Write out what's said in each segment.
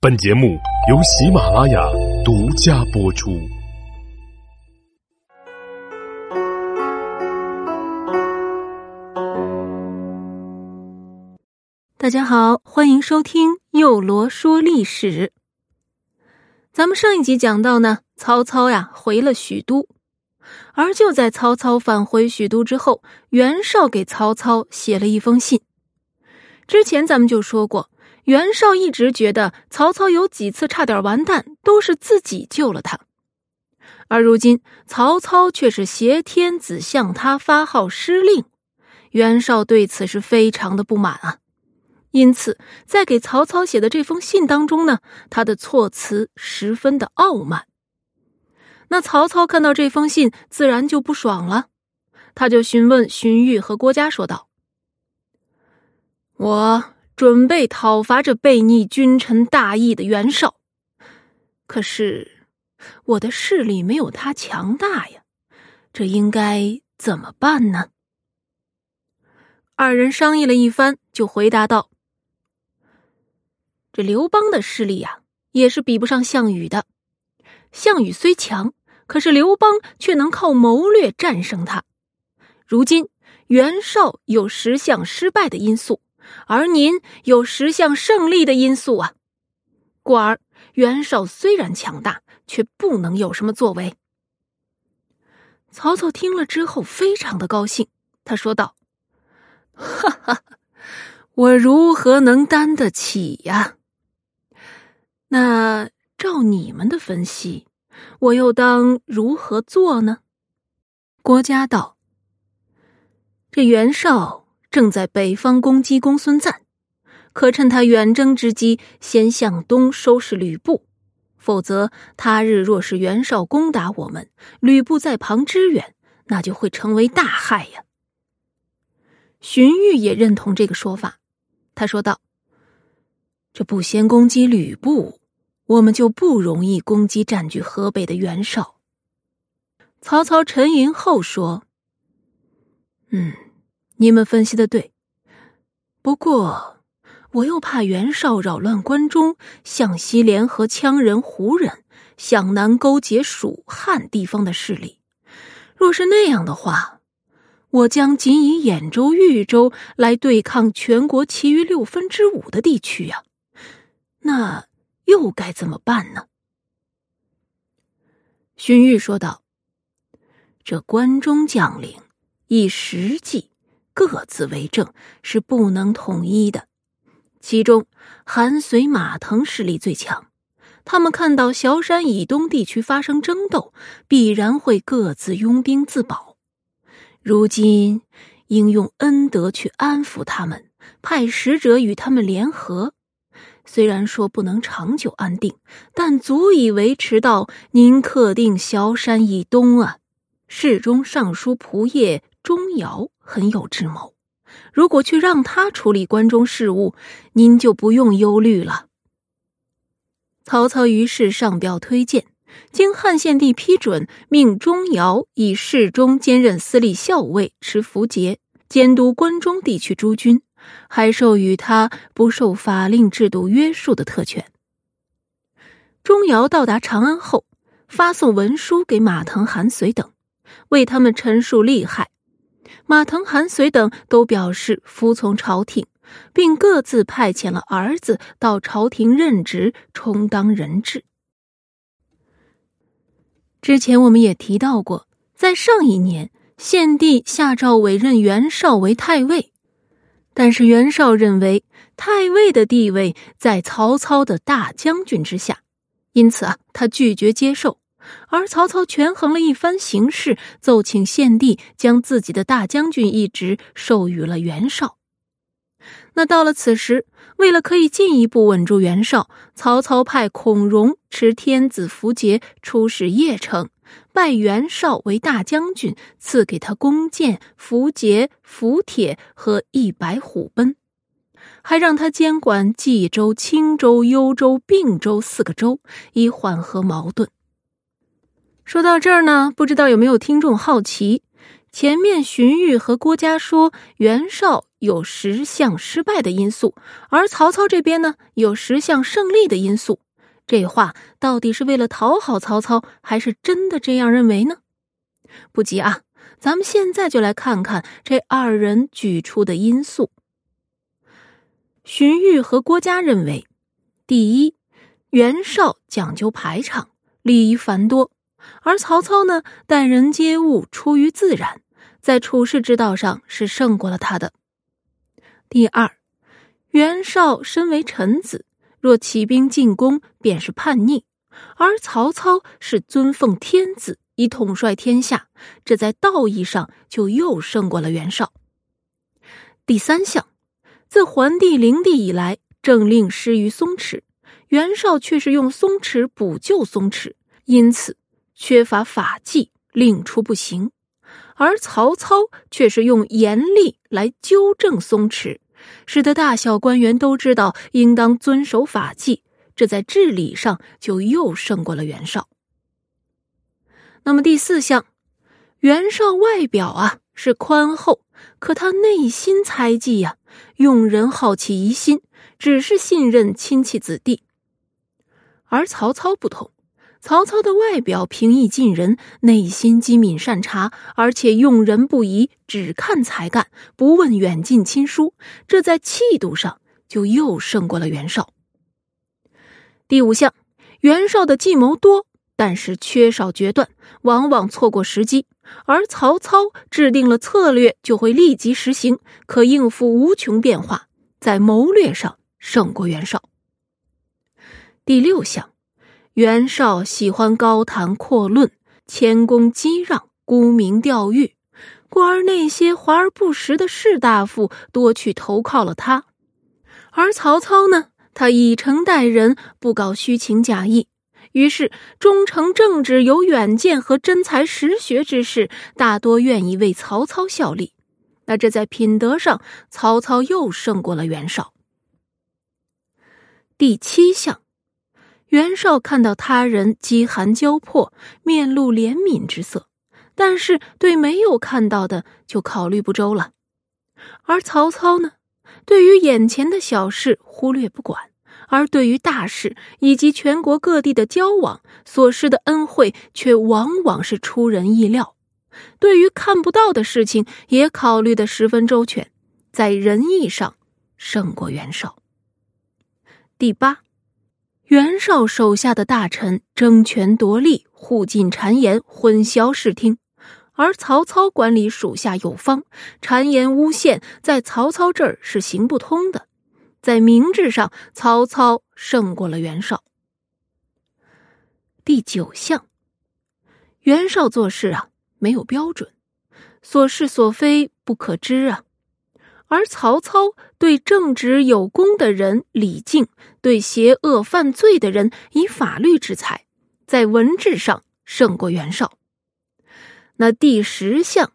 本节目由喜马拉雅独家播出。大家好，欢迎收听幼罗说历史。咱们上一集讲到呢，曹操呀回了许都，而就在曹操返回许都之后，袁绍给曹操写了一封信。之前咱们就说过。袁绍一直觉得曹操有几次差点完蛋，都是自己救了他，而如今曹操却是挟天子向他发号施令，袁绍对此是非常的不满啊。因此，在给曹操写的这封信当中呢，他的措辞十分的傲慢。那曹操看到这封信，自然就不爽了，他就询问荀彧和郭嘉说道：“我。”准备讨伐这背逆君臣大义的袁绍，可是我的势力没有他强大呀，这应该怎么办呢？二人商议了一番，就回答道：“这刘邦的势力呀，也是比不上项羽的。项羽虽强，可是刘邦却能靠谋略战胜他。如今袁绍有十项失败的因素。”而您有十项胜利的因素啊，故而袁绍虽然强大，却不能有什么作为。曹操听了之后非常的高兴，他说道：“哈哈，我如何能担得起呀？那照你们的分析，我又当如何做呢？”郭嘉道：“这袁绍。”正在北方攻击公孙瓒，可趁他远征之机，先向东收拾吕布。否则，他日若是袁绍攻打我们，吕布在旁支援，那就会成为大害呀。荀彧也认同这个说法，他说道：“这不先攻击吕布，我们就不容易攻击占据河北的袁绍。”曹操沉吟后说：“嗯。”你们分析的对，不过我又怕袁绍扰乱关中，向西联合羌人、胡人，向南勾结蜀汉地方的势力。若是那样的话，我将仅以兖州、豫州来对抗全国其余六分之五的地区呀，那又该怎么办呢？荀彧说道：“这关中将领以实际。”各自为政是不能统一的，其中韩遂、马腾势力最强。他们看到萧山以东地区发生争斗，必然会各自拥兵自保。如今应用恩德去安抚他们，派使者与他们联合。虽然说不能长久安定，但足以维持到您克定萧山以东啊。侍中尚书仆射钟繇。很有智谋，如果去让他处理关中事务，您就不用忧虑了。曹操于是上表推荐，经汉献帝批准，命钟繇以侍中兼任司隶校尉，持符节，监督关中地区诸军，还授予他不受法令制度约束的特权。钟繇到达长安后，发送文书给马腾、韩遂等，为他们陈述利害。马腾、韩遂等都表示服从朝廷，并各自派遣了儿子到朝廷任职，充当人质。之前我们也提到过，在上一年，献帝下诏委任袁绍为太尉，但是袁绍认为太尉的地位在曹操的大将军之下，因此啊，他拒绝接受。而曹操权衡了一番形势，奏请献帝将自己的大将军一职授予了袁绍。那到了此时，为了可以进一步稳住袁绍，曹操派孔融持天子符节出使邺城，拜袁绍为大将军，赐给他弓箭、符节、符帖和一百虎贲，还让他监管冀州、青州、幽州、并州四个州，以缓和矛盾。说到这儿呢，不知道有没有听众好奇，前面荀彧和郭嘉说袁绍有十项失败的因素，而曹操这边呢有十项胜利的因素。这话到底是为了讨好曹操，还是真的这样认为呢？不急啊，咱们现在就来看看这二人举出的因素。荀彧和郭嘉认为，第一，袁绍讲究排场，礼仪繁多，而曹操呢，待人接物出于自然，在处事之道上是胜过了他的。第二，袁绍身为臣子，若起兵进攻，便是叛逆；而曹操是尊奉天子，以统帅天下，这在道义上就又胜过了袁绍。第三项。自桓帝灵帝以来，政令失于松弛，袁绍却是用松弛补救松弛，因此缺乏法纪，令出不行；而曹操却是用严厉来纠正松弛，使得大小官员都知道应当遵守法纪，这在治理上就又胜过了袁绍。那么第四项，袁绍外表啊是宽厚，可他内心猜忌呀。用人好奇疑心，只是信任亲戚子弟，而曹操不同。曹操的外表平易近人，内心机敏善察，而且用人不疑，只看才干，不问远近亲疏。这在气度上就又胜过了袁绍。第五项，袁绍的计谋多，但是缺少决断，往往错过时机。而曹操制定了策略，就会立即实行，可应付无穷变化，在谋略上胜过袁绍。第六项，袁绍喜欢高谈阔论，谦恭激让，沽名钓誉，故而那些华而不实的士大夫多去投靠了他。而曹操呢，他以诚待人，不搞虚情假意。于是，忠诚正直、有远见和真才实学之士，大多愿意为曹操效力。那这在品德上，曹操又胜过了袁绍。第七项，袁绍看到他人饥寒交迫，面露怜悯之色，但是对没有看到的就考虑不周了。而曹操呢，对于眼前的小事忽略不管。而对于大事以及全国各地的交往所施的恩惠，却往往是出人意料。对于看不到的事情，也考虑的十分周全，在仁义上胜过袁绍。第八，袁绍手下的大臣争权夺利，互进谗言，混淆视听；而曹操管理属下有方，谗言诬陷在曹操这儿是行不通的。在明智上，曹操胜过了袁绍。第九项，袁绍做事啊没有标准，所是所非不可知啊；而曹操对正直有功的人礼敬，对邪恶犯罪的人以法律制裁，在文治上胜过袁绍。那第十项，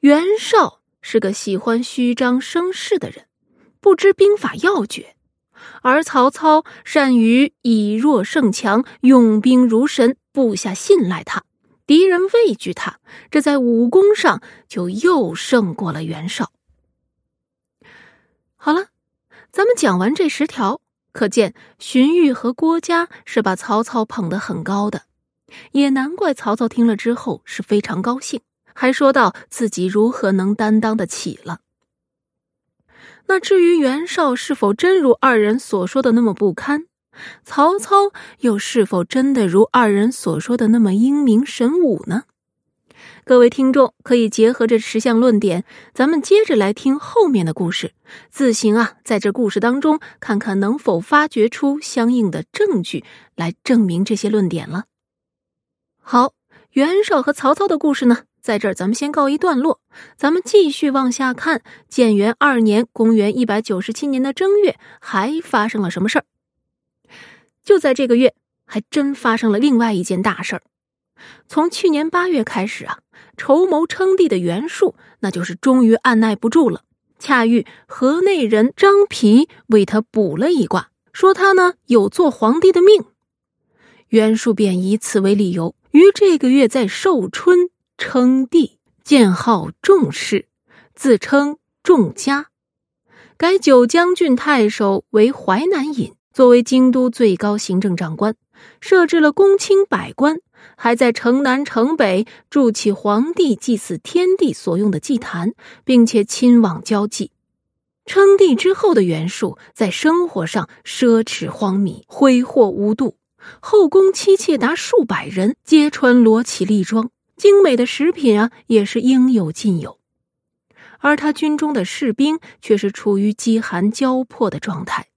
袁绍是个喜欢虚张声势的人。不知兵法要诀，而曹操善于以弱胜强，用兵如神，部下信赖他，敌人畏惧他，这在武功上就又胜过了袁绍。好了，咱们讲完这十条，可见荀彧和郭嘉是把曹操捧得很高的，也难怪曹操听了之后是非常高兴，还说到自己如何能担当得起了。那至于袁绍是否真如二人所说的那么不堪，曹操又是否真的如二人所说的那么英明神武呢？各位听众可以结合这十项论点，咱们接着来听后面的故事，自行啊在这故事当中看看能否发掘出相应的证据来证明这些论点了。好，袁绍和曹操的故事呢？在这儿，咱们先告一段落。咱们继续往下看，建元二年（公元一百九十七年的正月）还发生了什么事儿？就在这个月，还真发生了另外一件大事儿。从去年八月开始啊，筹谋称帝的袁术，那就是终于按耐不住了。恰遇河内人张皮为他卜了一卦，说他呢有做皇帝的命。袁术便以此为理由，于这个月在寿春。称帝，建号仲氏，自称仲家，改九江郡太守为淮南尹，作为京都最高行政长官，设置了公卿百官，还在城南城北筑起皇帝祭祀天地所用的祭坛，并且亲往交际。称帝之后的袁术，在生活上奢侈荒靡，挥霍无度，后宫妻妾达数百人，皆穿裸起丽装，精美的食品啊也是应有尽有。而他军中的士兵却是处于饥寒交迫的状态。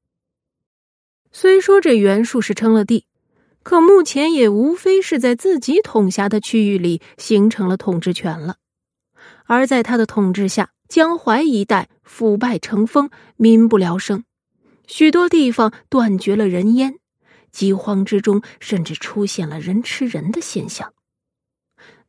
虽说这袁术是称了帝，可目前也无非是在自己统辖的区域里形成了统治权了，而在他的统治下。江淮一带腐败成风，民不聊生，许多地方断绝了人烟，饥荒之中甚至出现了人吃人的现象。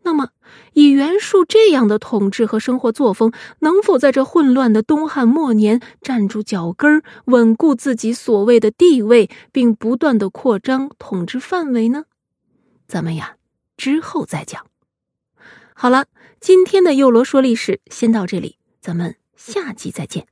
那么，以袁术这样的统治和生活作风，能否在这混乱的东汉末年站住脚跟稳固自己所谓的地位，并不断的扩张统治范围呢？咱们呀，之后再讲。好了，今天的幼罗说历史先到这里。咱们下集再见。